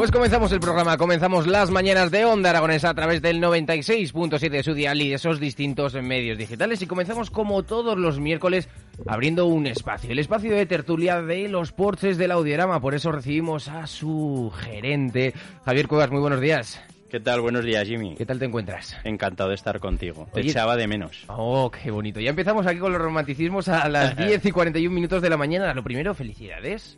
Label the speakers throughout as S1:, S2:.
S1: Pues comenzamos el programa, comenzamos las mañanas de Onda Aragonesa a través del 96.7 de su dial y de esos distintos medios digitales y comenzamos como todos los miércoles abriendo un espacio, el espacio de tertulia de los porches del Audiorama, por eso recibimos a su gerente, Javier Cuevas, muy buenos días.
S2: ¿Qué tal? Buenos días, Jimmy.
S1: ¿Qué tal te encuentras?
S2: Encantado de estar contigo. Te echaba de menos.
S1: Oh, qué bonito. Ya empezamos aquí con los romanticismos a las 10 y 41 minutos de la mañana. Lo primero, felicidades.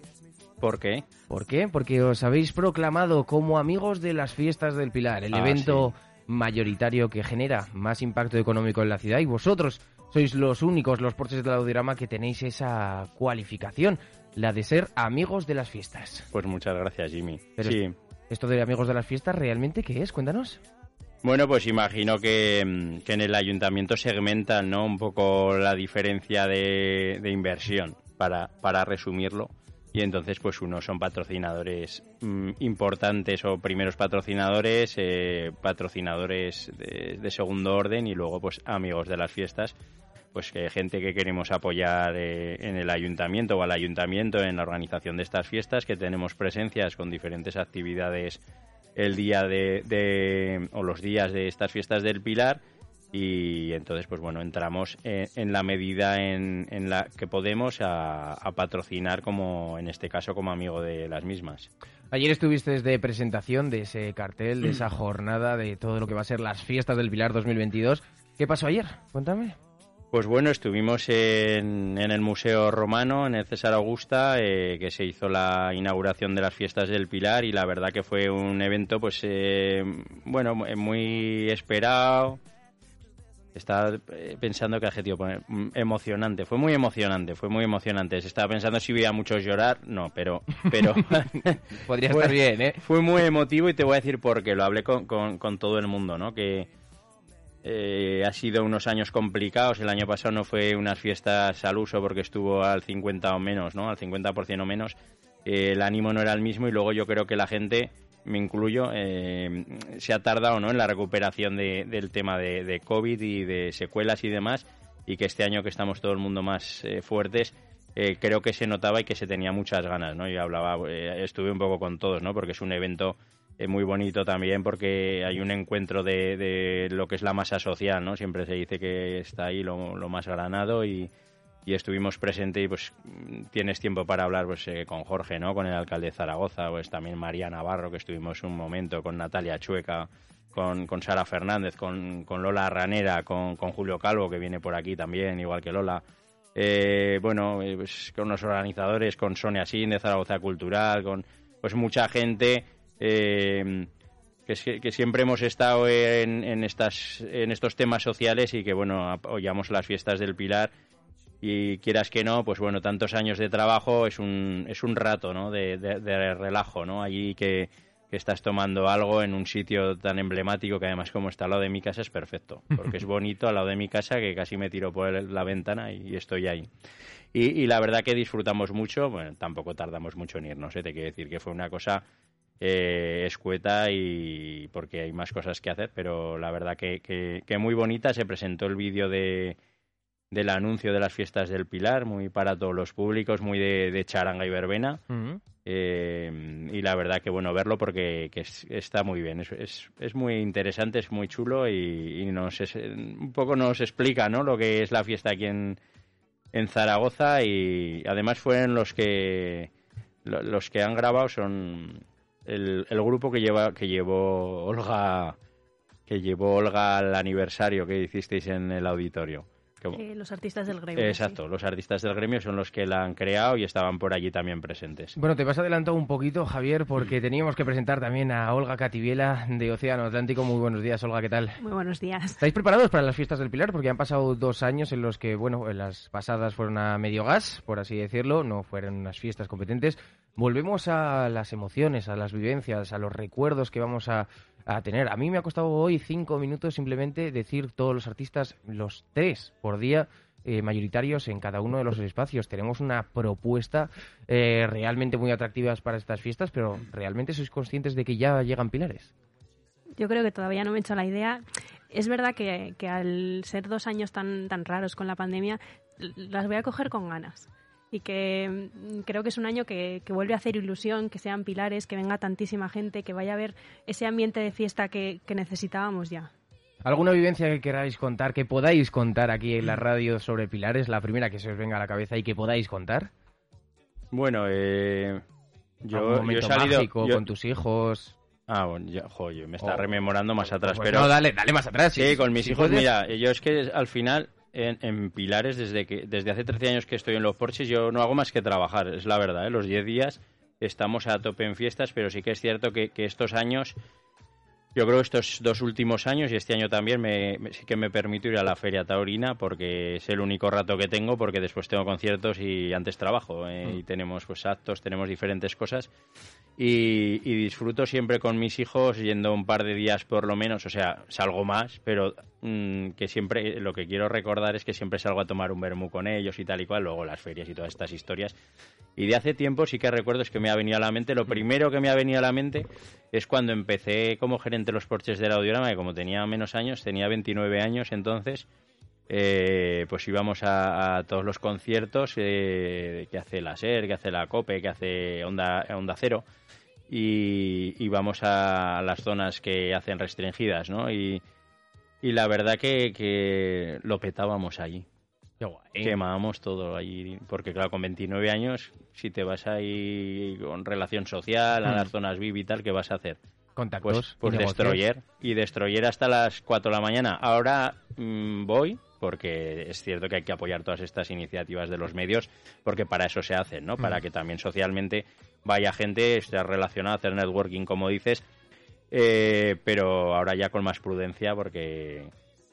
S2: ¿Por qué?
S1: ¿Por qué? Porque os habéis proclamado como amigos de las fiestas del Pilar, el
S2: Ah,
S1: evento mayoritario que genera más impacto económico en la ciudad y vosotros sois los únicos, los porches del Audiorama, que tenéis esa cualificación, la de ser amigos de las fiestas.
S2: Pues muchas gracias, Jimmy.
S1: Pero
S2: sí.
S1: ¿Esto de amigos de las fiestas realmente qué es? Cuéntanos.
S2: Bueno, pues imagino que, mm, que en el ayuntamiento segmentan ¿no? un poco la diferencia de, de inversión, para, para resumirlo. Y entonces, pues unos son patrocinadores mm, importantes o primeros patrocinadores, eh, patrocinadores de, segundo orden y luego, pues amigos de las fiestas. Pues que gente que queremos apoyar eh, en el ayuntamiento o al ayuntamiento en la organización de estas fiestas, que tenemos presencias con diferentes actividades el día de- o los días de estas fiestas del Pilar y entonces pues bueno entramos en, en la medida en, en la que podemos a, a patrocinar como en este caso como amigo de las mismas
S1: Ayer estuviste de presentación de ese cartel, de esa jornada, de todo lo que va a ser las fiestas del Pilar 2022. ¿Qué pasó ayer? Cuéntame.
S2: Pues bueno, estuvimos en, en el Museo Romano, en el César Augusta, eh, que se hizo la inauguración de las fiestas del Pilar y la verdad que fue un evento, pues, eh, bueno, muy esperado. Estaba eh, pensando qué adjetivo poner. Mm, Emocionante, fue muy emocionante, fue muy emocionante. Se estaba pensando si veía a muchos llorar, no, pero, pero
S1: Podría
S2: Fue-
S1: estar bien, ¿eh?
S2: fue muy emotivo y te voy a decir por qué. Lo hablé con, con- con todo el mundo, ¿no? Que eh, ha sido unos años complicados. El año pasado no fue unas fiestas al uso porque estuvo al 50 o menos, ¿no? Al 50% o menos. Eh, el ánimo no era el mismo y luego yo creo que la gente, me incluyo, eh, se ha tardado, ¿no? En la recuperación de- del tema de, de COVID y de secuelas y demás. Y que este año que estamos todo el mundo más eh, fuertes, eh, creo que se notaba y que se tenía muchas ganas, ¿no? Yo hablaba, eh, estuve un poco con todos, ¿no? Porque es un evento eh, muy bonito también porque hay un encuentro de, de lo que es la masa social, ¿no? Siempre se dice que está ahí lo, lo más granado y, y estuvimos presentes y pues tienes tiempo para hablar pues eh, con Jorge, ¿no? Con el alcalde de Zaragoza, pues también María Navarro, que estuvimos un momento, con Natalia Chueca, con, con Sara Fernández, con, con Lola Ranera, con, con Julio Calvo, que viene por aquí también, igual que Lola. Eh, bueno, eh, pues, con los organizadores, con Sonia Sin de Zaragoza Cultural, con pues mucha gente eh, que, que siempre hemos estado en, en, estas, en estos temas sociales y que, bueno, apoyamos las fiestas del Pilar y quieras que no, pues bueno, tantos años de trabajo es un, es un rato, ¿no? De, de- de relajo, ¿no? Allí que, que estás tomando algo en un sitio tan emblemático que además como está al lado de mi casa es perfecto, porque es bonito al lado de mi casa que casi me tiro por la ventana y, y estoy ahí. Y, y la verdad que disfrutamos mucho, bueno, tampoco tardamos mucho en irnos, ¿eh? te quiero decir que fue una cosa eh, escueta y porque hay más cosas que hacer, pero la verdad que, que, que muy bonita. Se presentó el vídeo de, del anuncio de las fiestas del Pilar, muy para todos los públicos, muy de, de charanga y verbena. Eh, y la verdad que bueno verlo porque que es- está muy bien, es, es, es muy interesante, es muy chulo y, y nos es- un poco nos explica ¿no? lo que es la fiesta aquí en, en Zaragoza y además fueron los que lo- los que han grabado son el, el grupo que lleva que llevó Olga que llevó Olga al aniversario que hicisteis en el auditorio.
S3: Eh, los artistas del gremio.
S2: Exacto, los artistas del gremio son los que la han creado y estaban por allí también presentes.
S1: Bueno, te vas adelantado un poquito, Javier, porque teníamos que presentar también a Olga Cativiela de Océano Atlántico. Muy buenos días, Olga, ¿qué tal?
S3: Muy buenos días.
S1: ¿Estáis preparados para las fiestas del Pilar? Porque han pasado dos años en los que, bueno, las pasadas fueron a medio gas, por así decirlo, no fueron unas fiestas competentes. Volvemos a las emociones, a las vivencias, a los recuerdos que vamos a a tener. A mí me ha costado hoy cinco minutos simplemente decir todos los artistas, los tres por día, eh, mayoritarios en cada uno de los espacios. Tenemos una propuesta eh, realmente muy atractiva para estas fiestas, pero ¿realmente sois conscientes de que ya llegan pilares?
S3: Yo creo que todavía no me he hecho la idea. Es verdad que, que al ser dos años tan, tan raros con la pandemia, las voy a coger con ganas y que mm, creo que es un año que, vuelve a hacer ilusión, que sean pilares, que venga tantísima gente, que vaya a ver ese ambiente de fiesta que, necesitábamos ya.
S1: ¿Alguna vivencia que queráis contar, que podáis contar aquí en la radio sobre pilares? La primera que se os venga a la cabeza y que podáis contar.
S2: Bueno, eh, yo,
S1: he salido con tus hijos.
S2: Ah, bueno, yo, me está oh. rememorando más atrás, pero...
S1: No, dale, dale más atrás.
S2: Sí, con mis hijos, mira, yo es que al final en, Pilares desde que desde hace 13 años que estoy en los Porches. Yo no hago más que trabajar, es la verdad. ¿eh? Los 10 días estamos a tope en fiestas, pero sí que es cierto que, estos años, yo creo que estos dos últimos años y este año también me, sí que me permito ir a la Feria Taurina porque es el único rato que tengo porque después tengo conciertos y antes trabajo ¿eh? y mm. tenemos pues actos, tenemos diferentes cosas y, disfruto siempre con mis hijos yendo un par de días por lo menos, o sea, salgo más, pero mm, que siempre, lo que quiero recordar es que siempre salgo a tomar un vermú con ellos y tal y cual, luego las ferias y todas estas historias. Y de hace tiempo sí que recuerdo es que me ha venido a la mente, lo primero que me ha venido a la mente es cuando empecé como gerente de los porches del audiorama, que como tenía menos años, tenía 29 años entonces, eh, pues íbamos a, todos los conciertos eh, que hace la SER, que hace la COPE, que hace Onda, Onda Cero y, y vamos a las zonas que hacen restringidas, ¿no? Y, y la verdad que, que lo petábamos allí. Quemábamos todo allí, porque claro, con 29 años, si te vas ahí con relación social, a las mm. zonas VIP y tal, ¿qué vas a hacer?
S1: Contactos.
S2: Pues, pues Destroyer. Y Destroyer hasta las 4 de la mañana. Ahora mm, voy, porque es cierto que hay que apoyar todas estas iniciativas de los medios, porque para eso se hacen, ¿no? Para mm. que también socialmente vaya gente, esté relacionada, hacer networking, como dices, eh, pero ahora ya con más prudencia, porque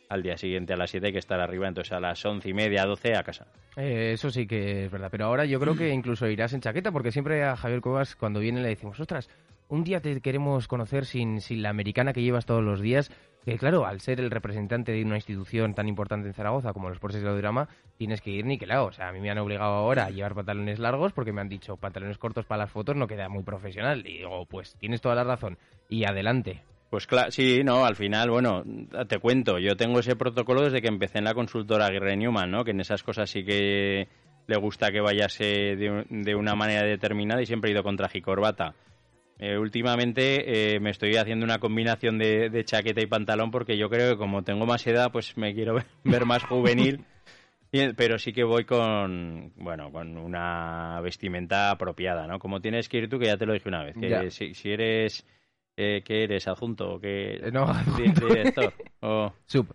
S2: al día siguiente a las 7 hay que estar arriba, entonces a las once y media, 12 a casa.
S1: Eh, eso sí que es verdad, pero ahora yo creo que incluso irás en chaqueta, porque siempre a Javier Cuevas cuando viene le decimos, ostras, un día te queremos conocer sin, sin la americana que llevas todos los días, que claro, al ser el representante de una institución tan importante en Zaragoza como los Porces de Audiorama, tienes que ir niquelado. O sea, a mí me han obligado ahora a llevar pantalones largos porque me han dicho pantalones cortos para las fotos no queda muy profesional. Y digo, pues tienes toda la razón. Y adelante.
S2: Pues claro, sí, no, al final, bueno, te cuento, yo tengo ese protocolo desde que empecé en la consultora Aguirre Newman, ¿no? Que en esas cosas sí que le gusta que vayase de, de una manera determinada y siempre he ido con traje y corbata. Eh, últimamente eh, me estoy haciendo una combinación de, chaqueta y pantalón porque yo creo que como tengo más edad, pues me quiero ver, más juvenil. pero sí que voy con, bueno, con una vestimenta apropiada, ¿no? Como tienes que ir tú, que ya te lo dije una vez, que si, si, eres, eh, ¿qué eres? ¿Adjunto o qué?
S1: No, adjunto.
S2: Director. O...
S1: Sub.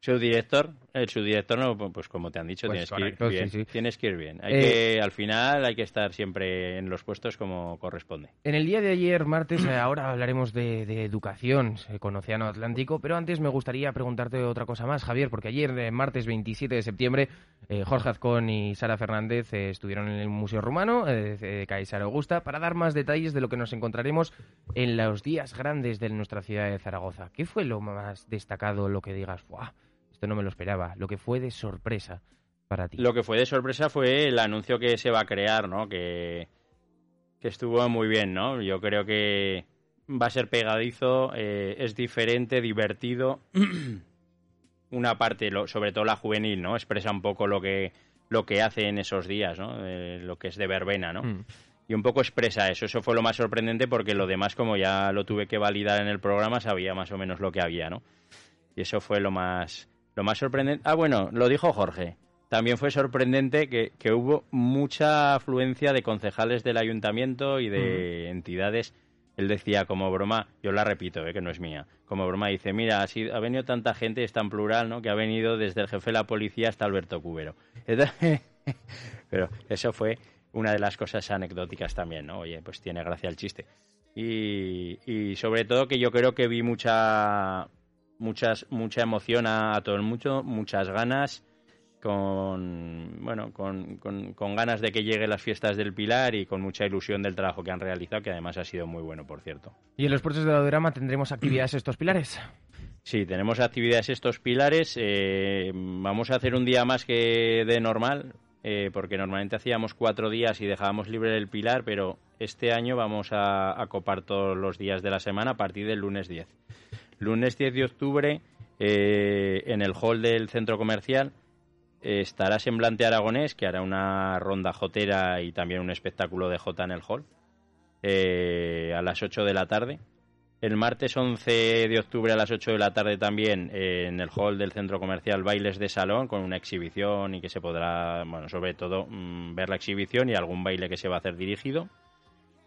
S2: Subdirector, el subdirector no, pues como te han dicho, pues tienes, que ir bien, tienes que ir bien. Hay que, al final hay que estar siempre en los puestos como corresponde.
S1: En el día de ayer, martes, eh, ahora hablaremos de, educación con Océano Atlántico, pero antes me gustaría preguntarte otra cosa más, Javier, porque ayer, eh, martes 27 de septiembre, eh, Jorge Azcón y Sara Fernández estuvieron en el Museo Rumano de Caesar Augusta para dar más detalles de lo que nos encontraremos en los días grandes de nuestra ciudad de Zaragoza. ¿Qué fue lo más destacado, lo que digas, ¡buah! Esto no me lo esperaba. Lo que fue de sorpresa para ti.
S2: Lo que fue de sorpresa fue el anuncio que se va a crear, ¿no? Que, que estuvo muy bien, ¿no? Yo creo que va a ser pegadizo, eh, es diferente, divertido. Una parte, sobre todo la juvenil, ¿no? Expresa un poco lo que, lo que hace en esos días, ¿no? Eh, lo que es de verbena, ¿no? Mm. Y un poco expresa eso. Eso fue lo más sorprendente porque lo demás, como ya lo tuve que validar en el programa, sabía más o menos lo que había, ¿no? Y eso fue lo más, lo más sorprendente. Ah, bueno, lo dijo Jorge. También fue sorprendente que, hubo mucha afluencia de concejales del ayuntamiento y de entidades él decía como broma, yo la repito, eh, que no es mía, como broma dice, mira, ha, ha venido tanta gente, es tan plural, ¿no? Que ha venido desde el jefe de la policía hasta Alberto Cubero. pero eso fue una de las cosas anecdóticas también, ¿no? Oye, pues tiene gracia el chiste. Y, y sobre todo que yo creo que vi mucha muchas mucha emoción a, todo el mundo, muchas ganas con bueno con, con, ganas de que lleguen las fiestas del Pilar y con mucha ilusión del trabajo que han realizado que además ha sido muy bueno por cierto.
S1: Y en los puertos de Audiorama tendremos actividades estos pilares
S2: sí tenemos actividades estos pilares. Eh, vamos a hacer un día más que de normal eh, porque normalmente hacíamos cuatro días y dejábamos libre el pilar, pero este año vamos a, copar todos los días de la semana a partir del lunes 10. Lunes 10 de octubre, eh, en el hall del centro comercial, estará Semblante Aragonés, que hará una ronda jotera y también un espectáculo de jota en el hall, eh, a las 8 de la tarde. El martes 11 de octubre a las 8 de la tarde también eh, en el hall del centro comercial Bailes de Salón con una exhibición y que se podrá, bueno, sobre todo mm, ver la exhibición y algún baile que se va a hacer dirigido.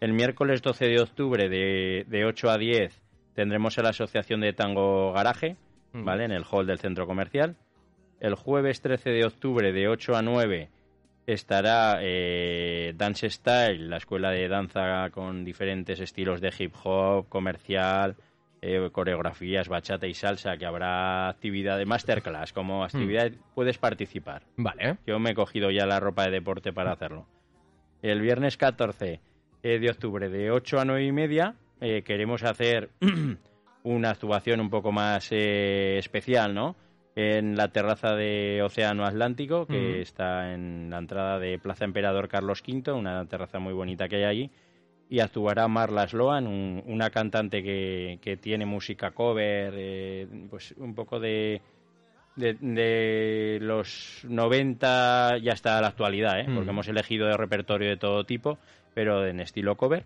S2: El miércoles 12 de octubre de, de 8 a 10 tendremos a la Asociación de Tango Garaje, mm. ¿vale? En el hall del centro comercial. El jueves 13 de octubre de 8 a 9 estará eh, Dance Style, la escuela de danza con diferentes estilos de hip hop, comercial, eh, coreografías, bachata y salsa, que habrá actividad de masterclass, como hmm. actividad puedes participar.
S1: Vale.
S2: Yo me he cogido ya la ropa de deporte para hacerlo. El viernes 14 eh, de octubre de 8 a 9 y media queremos hacer una actuación un poco más especial, ¿no? en la terraza de Océano Atlántico, que está en la entrada de Plaza Emperador Carlos V, una terraza muy bonita que hay allí. Y actuará Marla Sloan, una cantante que, que, tiene música cover, eh, pues un poco de, de, los 90 ya hasta la actualidad, ¿eh? porque hemos elegido de repertorio de todo tipo, pero en estilo cover.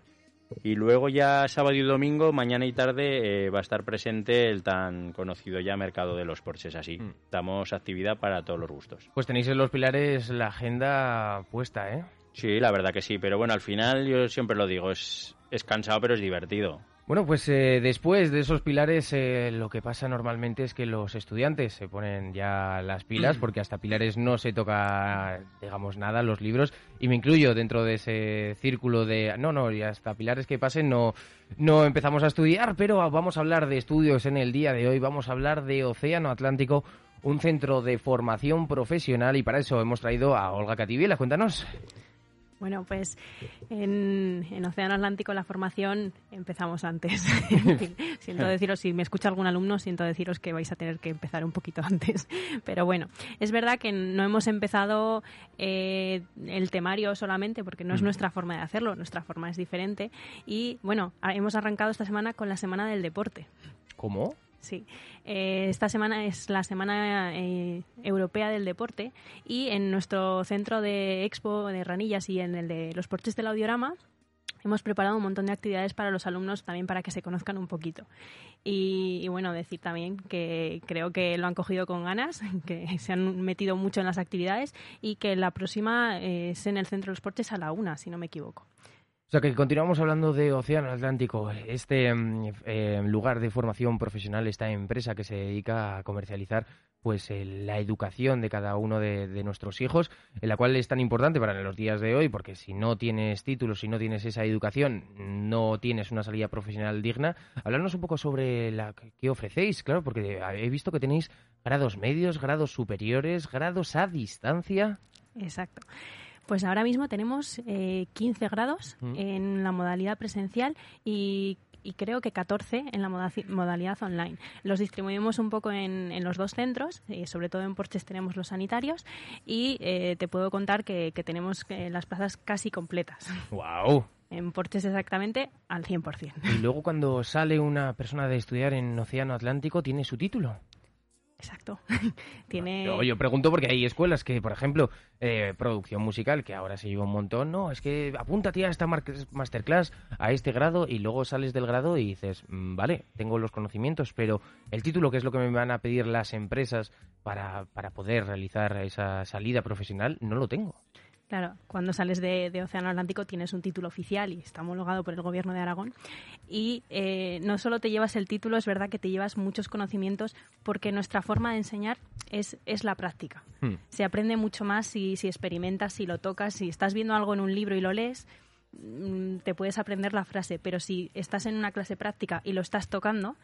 S2: Y luego ya sábado y domingo, mañana y tarde, eh, va a estar presente el tan conocido ya mercado de los Porsches. Así, mm. damos actividad para todos los gustos.
S1: Pues tenéis en los pilares la agenda puesta, ¿eh?
S2: Sí, la verdad que sí. Pero bueno, al final yo siempre lo digo, es, es cansado pero es divertido.
S1: Bueno, pues eh, después de esos pilares eh, lo que pasa normalmente es que los estudiantes se ponen ya las pilas mm. porque hasta pilares no se toca, digamos, nada, los libros y me incluyo dentro de ese círculo de, no, no, y hasta pilares que pasen no, no empezamos a estudiar, pero vamos a hablar de estudios en el día de hoy, vamos a hablar de Océano Atlántico, un centro de formación profesional y para eso hemos traído a Olga Cativiela, cuéntanos.
S3: Bueno, pues en, Océano Atlántico la formación empezamos antes. siento deciros, si me escucha algún alumno, siento deciros que vais a tener que empezar un poquito antes. Pero bueno, es verdad que no hemos empezado eh, el temario solamente porque no es mm. nuestra forma de hacerlo, nuestra forma es diferente. Y bueno, hemos arrancado esta semana con la Semana del Deporte.
S1: ¿Cómo?
S3: Sí, eh, esta semana es la Semana eh, Europea del Deporte y en nuestro centro de expo de Ranillas y en el de los porches del Audiorama hemos preparado un montón de actividades para los alumnos también para que se conozcan un poquito. Y, bueno, decir también que creo que lo han cogido con ganas, que se han metido mucho en las actividades y que la próxima es en el centro de los porches a la una, si no me equivoco.
S1: O sea que continuamos hablando de Océano Atlántico, este mm, eh, lugar de formación profesional, esta empresa que se dedica a comercializar pues eh, la educación de cada uno de, nuestros hijos, en la cual es tan importante para los días de hoy, porque si no tienes títulos, si no tienes esa educación, no tienes una salida profesional digna. Hablarnos un poco sobre la que ofrecéis, claro, porque he visto que tenéis grados medios, grados superiores, grados a distancia.
S3: Exacto. Pues ahora mismo tenemos eh, 15 grados mm. en la modalidad presencial y creo que 14 en la modalidad online. Los distribuimos un poco en, los dos centros, eh, sobre todo en Porches tenemos los sanitarios y eh, te puedo contar que, tenemos eh, las plazas casi completas.
S1: ¡Wow!
S3: En Porches exactamente al 100%.
S1: Y luego cuando sale una persona de estudiar en Océano Atlántico, ¿tiene su título?
S3: Exacto. Tiene...
S1: Yo, pregunto porque hay escuelas que, por ejemplo, eh, producción musical, que ahora se lleva un montón, no, es que apúntate a esta masterclass, a este grado, y luego sales del grado y dices, mm, vale, tengo los conocimientos, pero el título, que es lo que me van a pedir las empresas para, para poder realizar esa salida profesional, no lo tengo.
S3: Claro, cuando sales de, Océano Atlántico tienes un título oficial y está homologado por el Gobierno de Aragón. Y eh, no solo te llevas el título, es verdad que te llevas muchos conocimientos porque nuestra forma de enseñar es, es la práctica. Hmm. Se aprende mucho más si, si experimentas, si lo tocas, si estás viendo algo en un libro y lo lees, mm, te puedes aprender la frase, pero si estás en una clase práctica y lo estás tocando,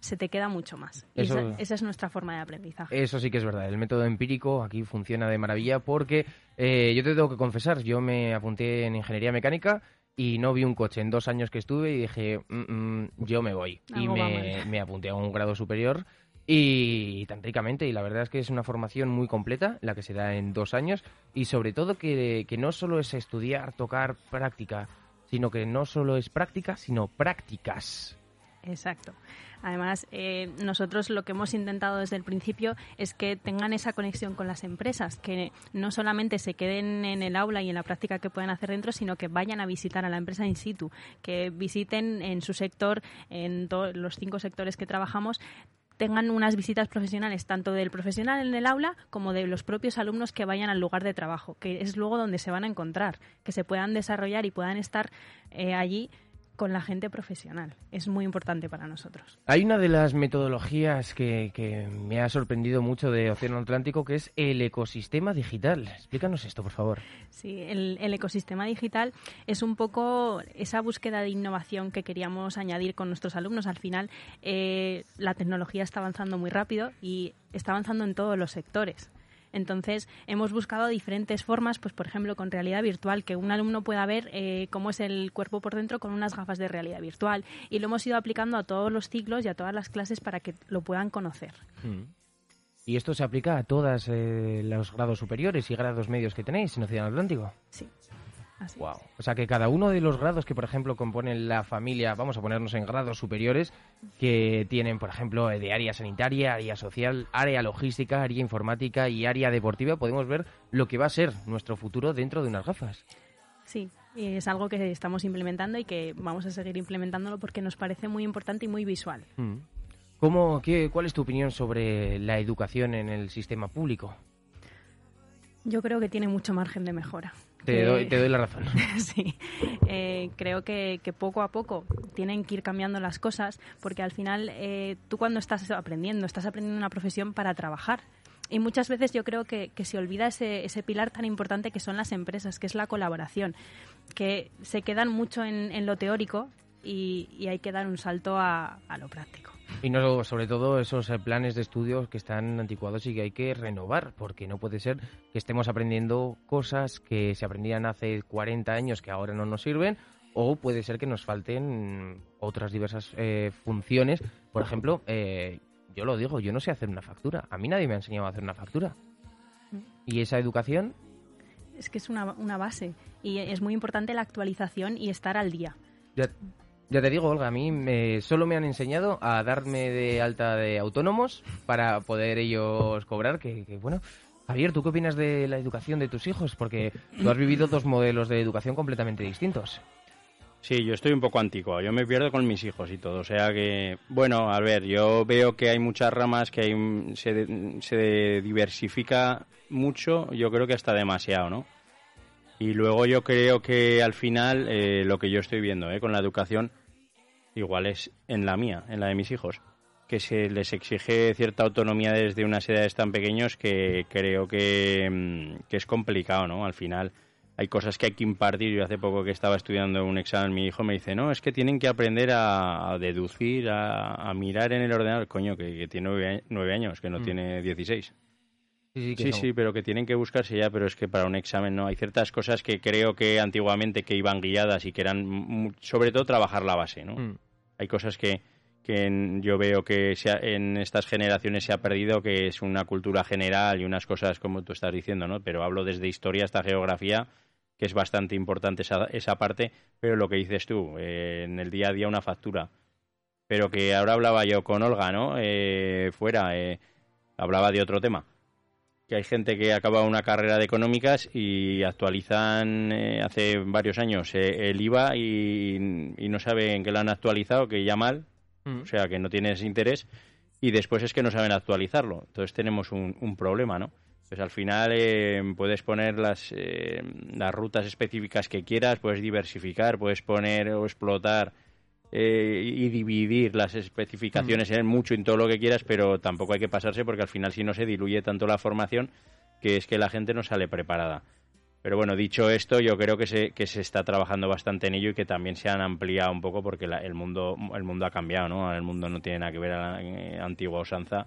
S3: se te queda mucho más. esa, es nuestra forma de aprendizaje.
S1: Eso sí que es verdad. El método empírico aquí funciona de maravilla porque eh, yo te tengo que confesar, yo me apunté en ingeniería mecánica y no vi un coche en dos años que estuve y dije, mm, mm, yo me voy. y me, apunté a un grado superior y tan ricamente. Y la verdad es que es una formación muy completa, la que se da en dos años. Y sobre todo que, que no solo es estudiar, tocar, práctica, sino que no solo es práctica, sino prácticas.
S3: Exacto. Además, eh, nosotros lo que hemos intentado desde el principio es que tengan esa conexión con las empresas, que no solamente se queden en el aula y en la práctica que pueden hacer dentro, sino que vayan a visitar a la empresa in situ, que visiten en su sector, en los cinco sectores que trabajamos, tengan unas visitas profesionales tanto del profesional en el aula como de los propios alumnos que vayan al lugar de trabajo, que es luego donde se van a encontrar, que se puedan desarrollar y puedan estar eh, allí con la gente profesional. Es muy importante para nosotros.
S1: Hay una de las metodologías que, me ha sorprendido mucho de Océano Atlántico, que es el ecosistema digital. Explícanos esto, por favor.
S3: Sí, el, ecosistema digital es un poco esa búsqueda de innovación que queríamos añadir con nuestros alumnos. Al final, eh, la tecnología está avanzando muy rápido y está avanzando en todos los sectores. Entonces, hemos buscado diferentes formas, pues por ejemplo, con realidad virtual, que un alumno pueda ver eh, cómo es el cuerpo por dentro con unas gafas de realidad virtual. Y lo hemos ido aplicando a todos los ciclos y a todas las clases para que lo puedan conocer.
S1: Mm. ¿Y esto se aplica a todos eh, los grados superiores y grados medios que tenéis en Océano Atlántico?
S3: Sí.
S1: Wow. O sea que cada uno de los grados que, por ejemplo, componen la familia, vamos a ponernos en grados superiores, que tienen, por ejemplo, de área sanitaria, área social, área logística, área informática y área deportiva, podemos ver lo que va a ser nuestro futuro dentro de unas gafas.
S3: Sí, es algo que estamos implementando y que vamos a seguir implementándolo porque nos parece muy importante y muy visual.
S1: Mm. ¿Cómo, qué, ¿Cuál es tu opinión sobre la educación en el sistema público?
S3: Yo creo que tiene mucho margen de mejora.
S1: Te, doy, te doy la razón.
S3: sí, eh, creo que, poco a poco tienen que ir cambiando las cosas porque al final eh, tú cuando estás aprendiendo, estás aprendiendo una profesión para trabajar. Y muchas veces yo creo que, se olvida ese, ese, pilar tan importante que son las empresas, que es la colaboración, que se quedan mucho en, lo teórico y, y, hay que dar un salto a lo práctico.
S1: Y no, sobre todo esos eh, planes de estudio que están anticuados y que hay que renovar, porque no puede ser que estemos aprendiendo cosas que se aprendían hace 40 años que ahora no nos sirven, o puede ser que nos falten otras diversas eh, funciones. Por ejemplo, eh, yo lo digo, yo no sé hacer una factura. A mí nadie me ha enseñado a hacer una factura. ¿Y esa educación?
S3: Es que es una, una base y es muy importante la actualización y estar al día.
S1: Ya te digo, Olga, a mí me, solo me han enseñado a darme de alta de autónomos para poder ellos cobrar, que, bueno, Javier, ¿tú qué opinas de la educación de tus hijos? Porque tú has vivido dos modelos de educación completamente distintos.
S2: Sí, yo estoy un poco antiguo, yo me pierdo con mis hijos y todo, o sea que, bueno, a ver, yo veo que hay muchas ramas, que hay, se, se diversifica mucho, yo creo que hasta demasiado, ¿no? Y luego yo creo que al final eh, lo que yo estoy viendo eh, con la educación igual es en la mía, en la de mis hijos, que se les exige cierta autonomía desde unas edades tan pequeños que creo que, mm, que es complicado, ¿no? Al final hay cosas que hay que impartir. Yo hace poco que estaba estudiando un examen, mi hijo me dice, no, es que tienen que aprender a, deducir, a, mirar en el ordenador. Coño, que, tiene nueve, años, que no mm. tiene dieciséis. Sí, sí, sí, pero que tienen que buscarse ya, pero es que para un examen no. Hay ciertas cosas que creo que antiguamente que iban guiadas y que eran, sobre todo, trabajar la base, ¿no? Mm. Hay cosas que, que yo veo que en estas generaciones se ha perdido, que es una cultura general y unas cosas como tú estás diciendo, ¿no? Pero hablo desde historia hasta geografía, que es bastante importante esa, esa parte, pero lo que dices tú, eh, en el día a día una factura. Pero que ahora hablaba yo con Olga, ¿no? Eh, fuera, eh, hablaba de otro tema que hay gente que acaba una carrera de económicas y actualizan eh, hace varios años eh, el IVA y, no saben que lo han actualizado, que ya mal, mm. o sea, que no tienes interés, y después es que no saben actualizarlo. Entonces tenemos un, problema, ¿no? Pues al final eh, puedes poner las, eh, las rutas específicas que quieras, puedes diversificar, puedes poner o explotar eh, y dividir las especificaciones en mucho en todo lo que quieras, pero tampoco hay que pasarse porque al final si no se diluye tanto la formación que es que la gente no sale preparada. Pero bueno, dicho esto, yo creo que se, que se está trabajando bastante en ello y que también se han ampliado un poco porque el, mundo, el mundo ha cambiado, ¿no? El mundo no tiene nada que ver a la antigua usanza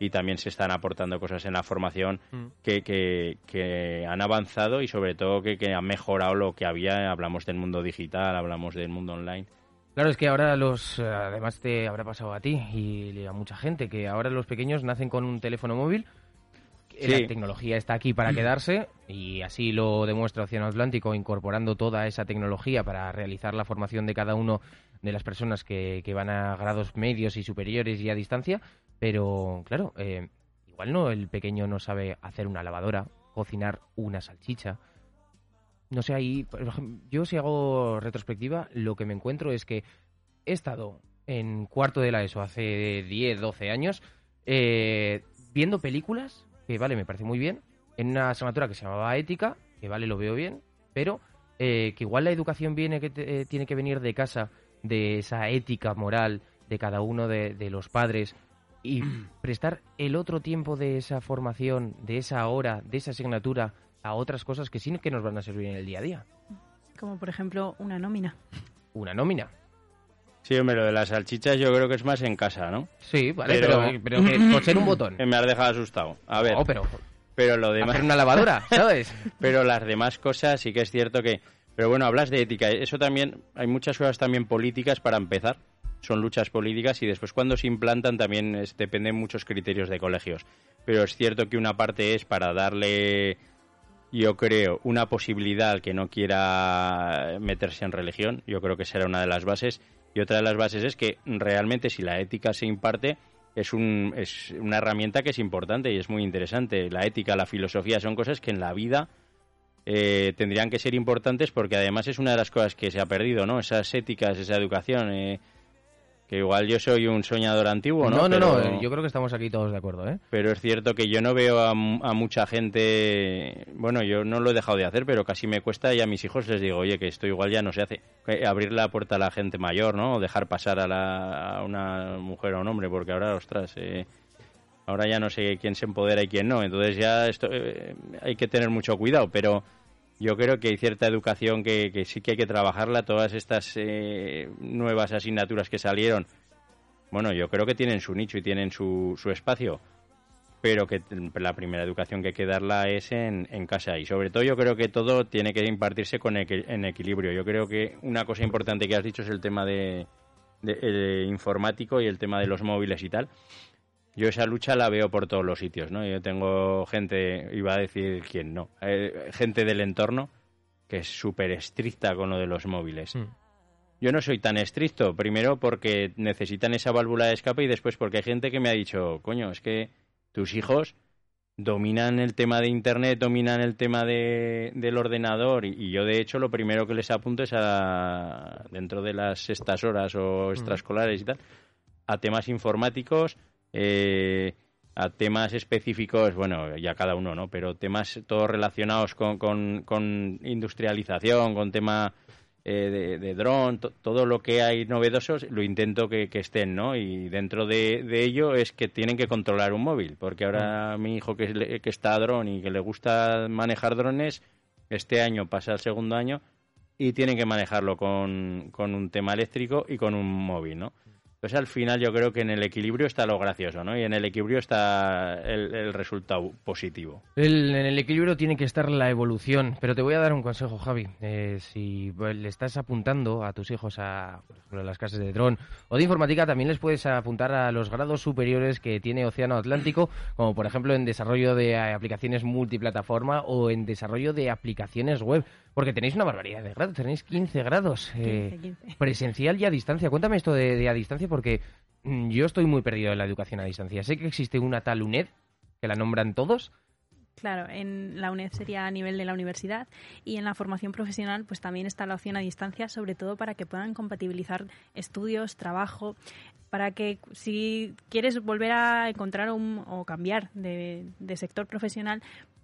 S2: y también se están aportando cosas en la formación mm. que, que, han avanzado y sobre todo que, que han mejorado lo que había. Hablamos del mundo digital, hablamos del mundo online.
S1: Claro, es que ahora los, además te habrá pasado a ti y a mucha gente, que ahora los pequeños nacen con un teléfono móvil la tecnología está aquí para quedarse y así lo demuestra Océano Atlántico incorporando toda esa tecnología para realizar la formación de cada uno de las personas que, van a grados medios y superiores y a distancia. Pero claro, eh, igual no, el pequeño no sabe hacer una lavadora, cocinar una salchicha. No sé, ahí, yo si hago retrospectiva, lo que me encuentro es que he estado en cuarto de la ESO hace 10, 12 años, eh, viendo películas que vale, me parece muy bien, en una asignatura que se llamaba ética, que vale, lo veo bien, pero eh, que igual la educación viene que eh, tiene que venir de casa, de esa ética moral de cada uno de, los padres y prestar el otro tiempo de esa formación, de esa hora, de esa asignatura a otras cosas que sí que nos van a servir en el día a día.
S3: Como por ejemplo una nómina.
S1: Una nómina.
S2: Sí, hombre, lo de las salchichas yo creo que es más en casa, ¿no?
S1: Sí, vale, pero, pero, que un botón.
S2: Me has dejado asustado. A ver.
S1: No, pero...
S2: Pero lo demás...
S1: Hacer una lavadora, ¿sabes?
S2: pero las demás cosas sí que es cierto que... Pero bueno, hablas de ética. Eso también... Hay muchas cosas también políticas para empezar. Son luchas políticas y después cuando se implantan también es, dependen muchos criterios de colegios. Pero es cierto que una parte es para darle yo creo, una posibilidad que no quiera meterse en religión. Yo creo que será una de las bases. Y otra de las bases es que realmente si la ética se imparte, es, un, es una herramienta que es importante y es muy interesante. La ética, la filosofía son cosas que en la vida eh, tendrían que ser importantes porque además es una de las cosas que se ha perdido, ¿no? Esas éticas, esa educación. Eh, que igual yo soy un soñador antiguo, ¿no?
S1: No, no, no, yo creo que estamos aquí todos de acuerdo, ¿eh?
S2: Pero es cierto que yo no veo a, mucha gente, bueno, yo no lo he dejado de hacer, pero casi me cuesta y a mis hijos les digo, oye, que esto igual ya no se hace. Abrir la puerta a la gente mayor, ¿no? O dejar pasar a, la, una mujer o un hombre, porque ahora, ostras, eh, ahora ya no sé quién se empodera y quién no. Entonces ya esto, eh, hay que tener mucho cuidado, pero yo creo que hay cierta educación que, sí que hay que trabajarla. Todas estas eh, nuevas asignaturas que salieron, bueno, yo creo que tienen su nicho y tienen su, su espacio, pero que la primera educación que hay que darla es en, casa. Y sobre todo yo creo que todo tiene que impartirse con en equilibrio. Yo creo que una cosa importante que has dicho es el tema de, de informático y el tema de los móviles y tal yo esa lucha la veo por todos los sitios, ¿no? Yo tengo gente, iba a decir quién no, eh, gente del entorno que es súper estricta con lo de los móviles. Hmm. Yo no soy tan estricto, primero porque necesitan esa válvula de escape y después porque hay gente que me ha dicho, coño, es que tus hijos dominan el tema de Internet, dominan el tema de, del ordenador y, yo de hecho lo primero que les apunto es a, dentro de las estas horas o hmm. extraescolares y tal, a temas informáticos, eh, a temas específicos, bueno, ya cada uno, ¿no? Pero temas todos relacionados con, con, industrialización, con tema eh, de, dron, todo lo que hay novedosos, lo intento que, estén, ¿no? Y dentro de, ello es que tienen que controlar un móvil, porque ahora mm. mi hijo que, que está a dron y que le gusta manejar drones, este año pasa el segundo año y tienen que manejarlo con, con un tema eléctrico y con un móvil, ¿no? Pues al final yo creo que en el equilibrio está lo gracioso, ¿no? Y en el equilibrio está el, resultado positivo.
S1: en el equilibrio tiene que estar la evolución, pero te voy a dar un consejo, Javi. Eh, si le estás apuntando a tus hijos a, las clases de dron o de informática, también les puedes apuntar a los grados superiores que tiene Océano Atlántico, como por ejemplo en desarrollo de aplicaciones multiplataforma o en desarrollo de aplicaciones web. Porque tenéis una barbaridad de grados, tenéis 15 grados. Eh, presencial y a distancia. Cuéntame esto de, a distancia porque mm, yo estoy muy perdido en la educación a distancia. Sé que existe una tal UNED, que la nombran todos.
S3: Claro, en la UNED sería a nivel de la universidad y en la formación profesional pues también está la opción a distancia, sobre todo para que puedan compatibilizar estudios, trabajo para que si quieres volver a encontrar un, o cambiar de, sector profesional,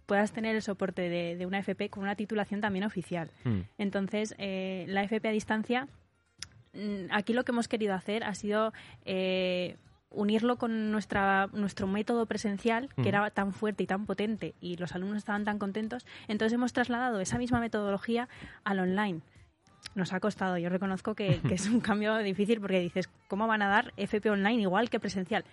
S3: puedas tener el soporte de, una FP con una titulación también oficial. Hmm. Entonces, eh, la FP a distancia, mm, aquí lo que hemos querido hacer ha sido eh, unirlo con nuestra, nuestro método presencial, que hmm. era tan fuerte y tan potente, y los alumnos estaban tan contentos. Entonces, hemos trasladado esa misma metodología al online nos ha costado. Yo reconozco que, es un cambio difícil porque dices, ¿cómo van a dar FP online igual que presencial?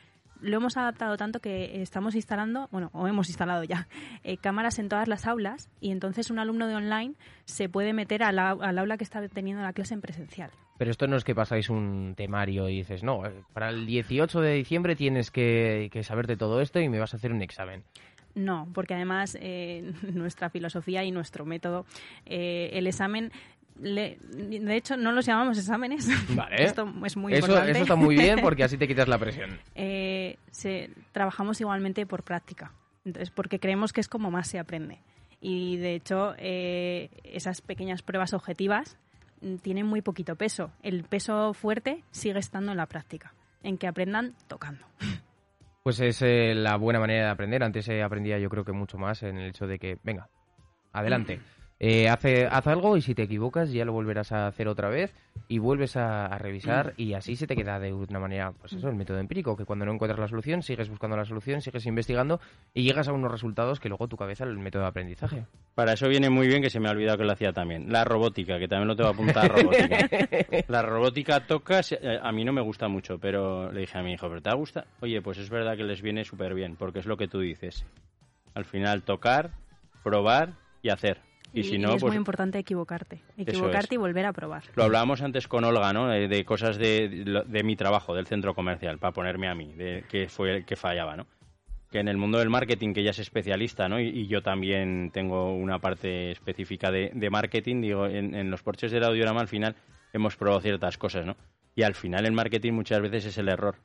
S3: Lo hemos adaptado tanto que estamos instalando, bueno, o hemos instalado ya, eh, cámaras en todas las aulas y entonces un alumno de online se puede meter al aula que está teniendo la clase en presencial.
S1: Pero esto no es que pasáis un temario y dices, no, eh, para el 18 de diciembre tienes que, que saberte todo esto y me vas a hacer un examen.
S3: No, porque además eh, nuestra filosofía y nuestro método, el examen de hecho, no los llamamos exámenes.
S1: Vale.
S3: Esto es muy
S1: eso,
S3: importante.
S1: Eso está muy bien porque así te quitas la presión.
S3: Eh, se, trabajamos igualmente por práctica. Entonces, porque creemos que es como más se aprende. Y de hecho, eh, esas pequeñas pruebas objetivas mm, tienen muy poquito peso. El peso fuerte sigue estando en la práctica, en que aprendan tocando.
S1: Pues es eh, la buena manera de aprender. Antes aprendía yo creo que mucho más en el hecho de que, venga, adelante. Eh, hace, haz algo y si te equivocas ya lo volverás a hacer otra vez y vuelves a, revisar y así se te queda de una manera, pues eso, el método empírico, que cuando no encuentras la solución sigues buscando la solución, sigues investigando y llegas a unos resultados que luego tu cabeza el método de aprendizaje.
S2: Para eso viene muy bien que se me ha olvidado que lo hacía también. La robótica, que también lo tengo apuntado a robótica. la robótica toca, eh, a mí no me gusta mucho, pero le dije a mi hijo, ¿pero te gusta? Oye, pues es verdad que les viene súper bien, porque es lo que tú dices. Al final tocar, probar y hacer. Y, si no,
S3: es
S2: muy
S3: pues importante equivocarte. Equivocarte y volver a probar.
S2: Lo hablábamos antes con Olga, ¿no? De, cosas de, de, mi trabajo, del centro comercial, para ponerme a mí, de que fue el que fallaba, ¿no? Que en el mundo del marketing, que ella es especialista, ¿no? Y, yo también tengo una parte específica de, marketing, digo, en, los porches del audiorama al final hemos probado ciertas cosas, ¿no? Y al final el marketing muchas veces es el error.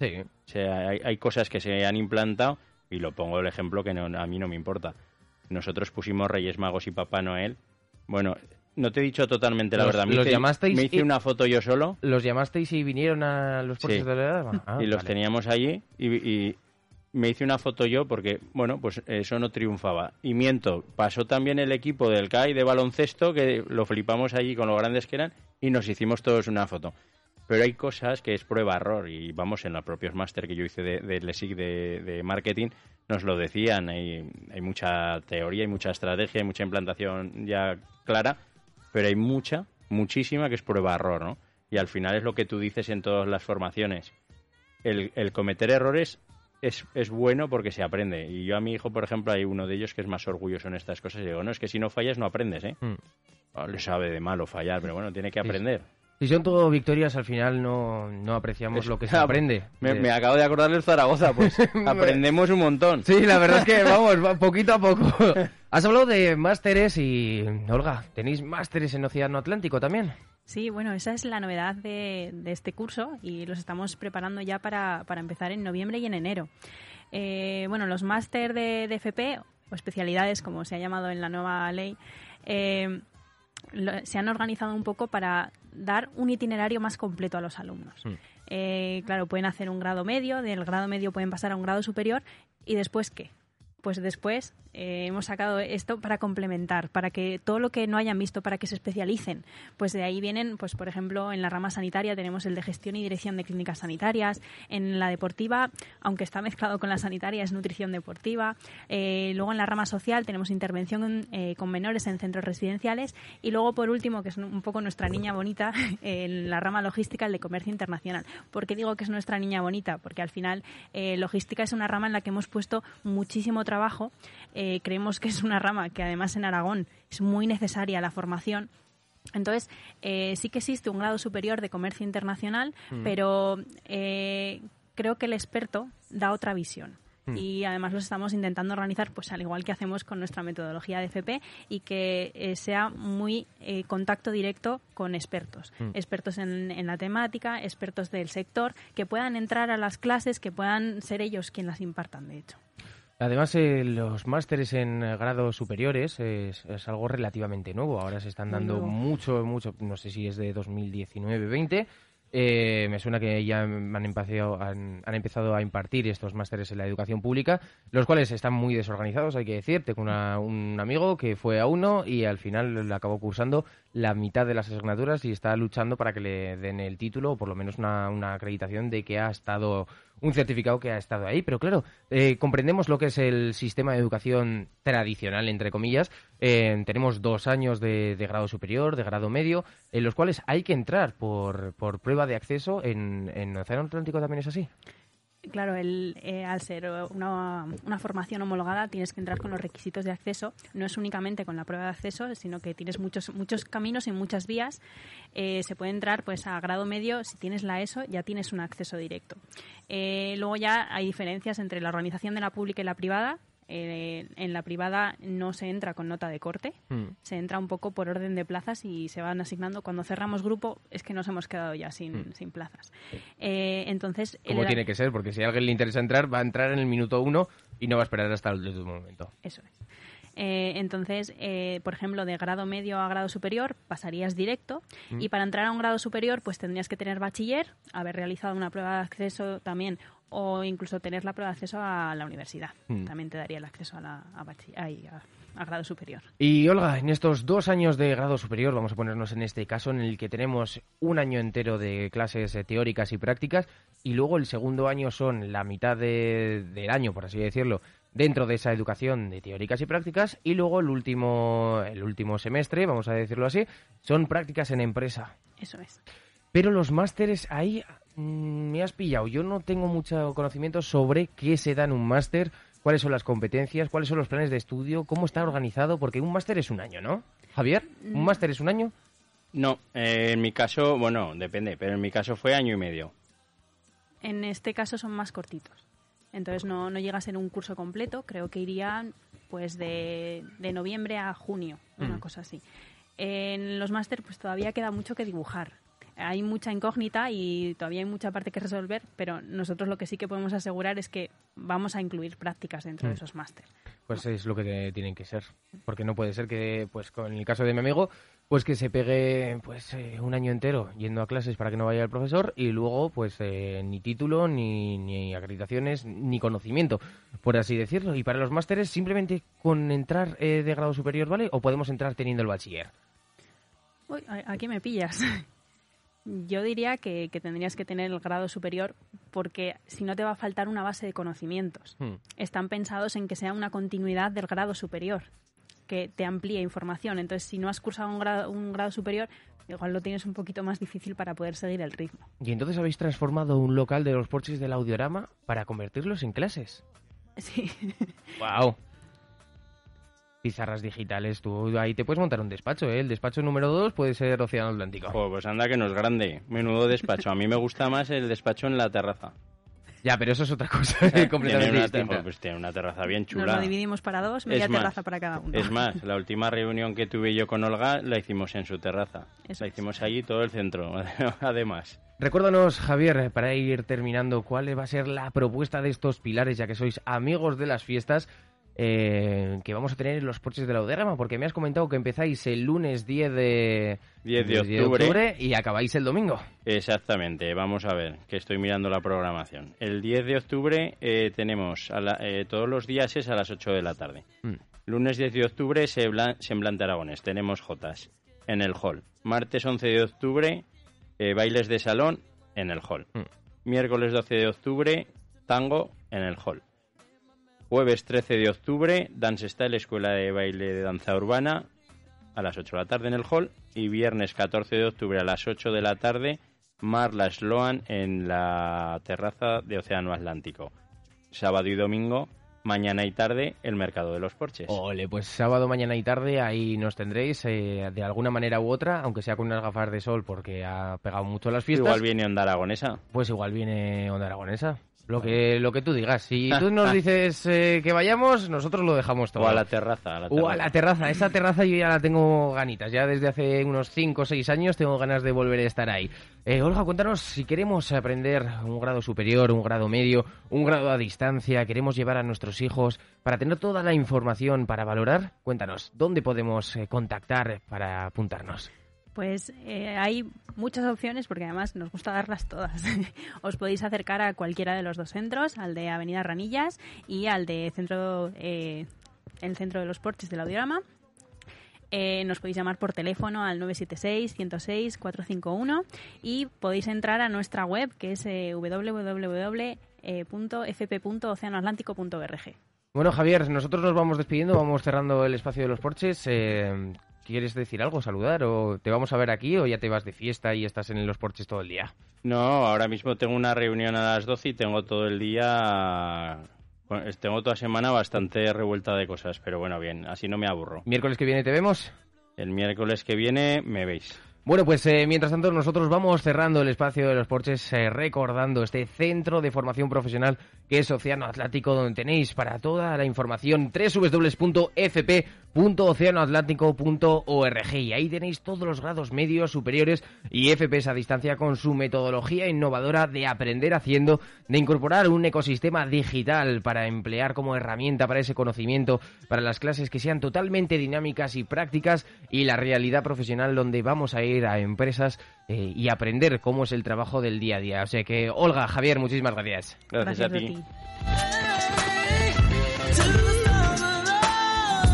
S1: Sí.
S2: O sea, hay, hay cosas que se han implantado, y lo pongo el ejemplo que a mí no me importa nosotros pusimos Reyes Magos y Papá Noel. Bueno, no te he dicho totalmente la verdad.
S1: Me ¿Los llamasteis?
S2: Me hice una foto yo solo.
S1: ¿Los llamasteis y vinieron a los puertos de la edad?
S2: Ah, y los teníamos allí y, me hice una foto yo porque, bueno, pues eso no triunfaba. Y miento, pasó también el equipo del CAI de baloncesto que lo flipamos allí con lo grandes que eran y nos hicimos todos una foto. Pero hay cosas que es prueba-error y vamos en los propios máster que yo hice de, de LESIC de, marketing, nos lo decían, hay, hay mucha teoría, hay mucha estrategia, hay mucha implantación ya clara, pero hay mucha, muchísima que es prueba-error, ¿no? Y al final es lo que tú dices en todas las formaciones. El, el cometer errores es, es, bueno porque se aprende. Y yo a mi hijo, por ejemplo, hay uno de ellos que es más orgulloso en estas cosas. Y digo, no, es que si no fallas no aprendes, ¿eh? Mm. le sabe de malo fallar, pero bueno, tiene que aprender.
S1: Si son todo victorias, al final no, no apreciamos lo que se aprende.
S2: Me, acabo de acordar del Zaragoza, pues aprendemos un montón.
S1: Sí, la verdad es que vamos, poquito a poco. Has hablado de másteres y, Olga, ¿tenéis másteres en Océano Atlántico también?
S3: Sí, bueno, esa es la novedad de, este curso y los estamos preparando ya para, empezar en noviembre y en enero. Eh, bueno, los máster de, FP, o especialidades, como se ha llamado en la nueva ley, eh, se han organizado un poco para dar un itinerario más completo a los alumnos. Mm. Eh, claro, pueden hacer un grado medio, del grado medio pueden pasar a un grado superior y después qué. Pues después eh, hemos sacado esto para complementar, para que todo lo que no hayan visto, para que se especialicen. Pues de ahí vienen, pues por ejemplo, en la rama sanitaria tenemos el de gestión y dirección de clínicas sanitarias, en la deportiva, aunque está mezclado con la sanitaria, es nutrición deportiva. Eh, luego en la rama social tenemos intervención eh, con menores en centros residenciales y luego por último, que es un poco nuestra niña bonita, en la rama logística, el de comercio internacional. ¿Por qué digo que es nuestra niña bonita? Porque al final logística es una rama en la que hemos puesto muchísimo trabajo. Eh, creemos que es una rama que además en Aragón es muy necesaria la formación. Entonces, eh, sí que existe un grado superior de comercio internacional, mm. pero eh, creo que el experto da otra visión mm. y además los estamos intentando organizar pues al igual que hacemos con nuestra metodología de FP y que sea muy contacto directo con expertos mm. expertos en, en, la temática expertos del sector que puedan entrar a las clases que puedan ser ellos quienes las impartan de hecho
S1: Además, eh, los másteres en grados superiores es, algo relativamente nuevo. Ahora se están dando mucho, mucho, no sé si es de 2019-20, Eh, me suena que ya han empezado, han, empezado a impartir estos másteres en la educación pública, los cuales están muy desorganizados, hay que decir. Tengo un amigo que fue a uno y al final le acabó cursando la mitad de las asignaturas y está luchando para que le den el título o por lo menos una, una acreditación de que ha estado un certificado que ha estado ahí. Pero claro, eh, comprendemos lo que es el sistema de educación tradicional, entre comillas. Eh, tenemos dos años de, grado superior, de grado medio, en los cuales hay que entrar por, por prueba de acceso. ¿En, en Océano Atlántico también es así?
S3: Claro, el, eh, al ser una, formación homologada tienes que entrar con los requisitos de acceso. No es únicamente con la prueba de acceso, sino que tienes muchos muchos caminos y muchas vías. Eh, se puede entrar pues a grado medio. Si tienes la ESO, ya tienes un acceso directo. Eh, luego ya hay diferencias entre la organización de la pública y la privada. Eh, en la privada no se entra con nota de corte, hmm. se entra un poco por orden de plazas y se van asignando. Cuando cerramos grupo es que nos hemos quedado ya sin, hmm. sin plazas. Eh, entonces,
S1: Como tiene que ser, porque si a alguien le interesa entrar, va a entrar en el minuto uno y no va a esperar hasta el último momento.
S3: Eso es. Eh, entonces, por ejemplo, de grado medio a grado superior pasarías directo hmm. y para entrar a un grado superior pues tendrías que tener bachiller, haber realizado una prueba de acceso también o incluso tener la prueba de acceso a la universidad. Hmm. También te daría el acceso a, la, a, grado superior.
S1: Y Olga, en estos dos años de grado superior, vamos a ponernos en este caso, en el que tenemos un año entero de clases eh, teóricas y prácticas, y luego el segundo año son la mitad del año, por así decirlo, dentro de esa educación de teóricas y prácticas, y luego el último, el último semestre, vamos a decirlo así, son prácticas en empresa.
S3: Eso es.
S1: Pero los másteres ahí me has pillado. Yo no tengo mucho conocimiento sobre qué se da en un máster, cuáles son las competencias, cuáles son los planes de estudio, cómo está organizado, porque un máster es un año, ¿no? Javier, ¿un mm. máster es un año?
S2: No, eh, en mi caso, bueno, depende, pero en mi caso fue año y medio.
S3: En este caso son más cortitos. Entonces no, no llega a ser un curso completo, creo que irían pues de, noviembre a junio, una mm. cosa así. En los máster pues todavía queda mucho que dibujar hay mucha incógnita y todavía hay mucha parte que resolver, pero nosotros lo que sí que podemos asegurar es que vamos a incluir prácticas dentro de mm. esos másteres.
S1: Pues es lo que tienen que ser, porque no puede ser que, pues con el caso de mi amigo, pues que se pegue pues eh, un año entero yendo a clases para que no vaya el profesor y luego pues eh, ni título, ni, ni acreditaciones, ni conocimiento, por así decirlo. Y para los másteres simplemente con entrar eh, de grado superior, ¿vale? ¿O podemos entrar teniendo el bachiller?
S3: Uy, aquí me pillas. Yo diría que, tendrías que tener el grado superior porque si no te va a faltar una base de conocimientos. Hmm. Están pensados en que sea una continuidad del grado superior, que te amplíe información. Entonces, si no has cursado un grado, un grado superior, igual lo tienes un poquito más difícil para poder seguir el ritmo.
S1: Y entonces habéis transformado un local de los porches del audiorama para convertirlos en clases.
S3: Sí.
S1: ¡Wow! Pizarras digitales. Tú ahí te puedes montar un despacho, ¿eh? El despacho número 2 puede ser Océano Atlántico.
S2: pues anda que no es grande. Menudo despacho. A mí me gusta más el despacho en la terraza.
S1: Ya, pero eso es otra cosa completamente distinta.
S2: Pues tiene una terraza bien chula. Nos
S3: lo dividimos para dos, media terraza para cada uno.
S2: Es más, la última reunión que tuve yo con Olga la hicimos en su terraza. la hicimos allí todo el centro, además.
S1: Recuérdanos, Javier, para ir terminando, cuál va a ser la propuesta de estos pilares, ya que sois amigos de las fiestas eh, que vamos a tener en los porches de la Uderrama, porque me has comentado que empezáis el lunes 10 de,
S2: 10 de, octubre.
S1: y acabáis el domingo.
S2: Exactamente, vamos a ver, que estoy mirando la programación. El 10 de octubre eh, tenemos, eh, todos los días es a las 8 de la tarde. Mm. Lunes 10 de octubre, Semblante Aragones, tenemos Jotas en el hall. Martes 11 de octubre, bailes de salón en el hall. Mm. Miércoles 12 de octubre, tango en el hall. Jueves 13 de octubre, Dance Style, Escuela de Baile de Danza Urbana, a las 8 de la tarde en el hall. Y viernes 14 de octubre a las 8 de la tarde, Marla Sloan en la terraza de Océano Atlántico. Sábado y domingo, mañana y tarde, el Mercado de los Porches.
S1: Ole, pues sábado, mañana y tarde ahí nos tendréis eh, de alguna manera u otra, aunque sea con unas gafas de sol porque ha pegado mucho las fiestas.
S2: Igual viene Onda Aragonesa.
S1: Pues igual viene Onda Aragonesa. Lo que, lo que tú digas. Si tú nos dices eh, que vayamos, nosotros lo dejamos todo.
S2: O a la terraza.
S1: O a la terraza. Esa terraza yo ya la tengo ganitas. Ya desde hace unos 5 o 6 años tengo ganas de volver a estar ahí. Eh, Olga, cuéntanos si queremos aprender un grado superior, un grado medio, un grado a distancia, queremos llevar a nuestros hijos para tener toda la información para valorar. Cuéntanos, ¿dónde podemos eh, contactar para apuntarnos?
S3: Pues eh, hay muchas opciones porque además nos gusta darlas todas. Os podéis acercar a cualquiera de los dos centros, al de Avenida Ranillas y al de centro, eh, el centro de los porches del Audiorama. Eh, nos podéis llamar por teléfono al 976-106-451 y podéis entrar a nuestra web que es www.fp.oceanoatlántico.org.
S1: Bueno, Javier, nosotros nos vamos despidiendo, vamos cerrando el espacio de los porches. ¿Quieres decir algo, saludar? ¿O te vamos a ver aquí o ya te vas de fiesta y estás en los porches todo el día?
S2: No, ahora mismo tengo una reunión a las 12 y tengo todo el día bueno, tengo toda semana bastante revuelta de cosas, pero bueno, bien, así no me aburro.
S1: ¿Miércoles que viene te vemos?
S2: El miércoles que viene me veis.
S1: Bueno, pues eh, mientras tanto nosotros vamos cerrando el espacio de los porches eh, recordando este centro de formación profesional que es Océano Atlántico donde tenéis para toda la información www.fp.oceanoatlántico.org y ahí tenéis todos los grados medios, superiores y FPs a distancia con su metodología innovadora de aprender haciendo, de incorporar un ecosistema digital para emplear como herramienta para ese conocimiento, para las clases que sean totalmente dinámicas y prácticas y la realidad profesional donde vamos a ir ir a empresas eh, y aprender cómo es el trabajo del día a día. O sea que, Olga, Javier, muchísimas gracias.
S2: Gracias. A ti.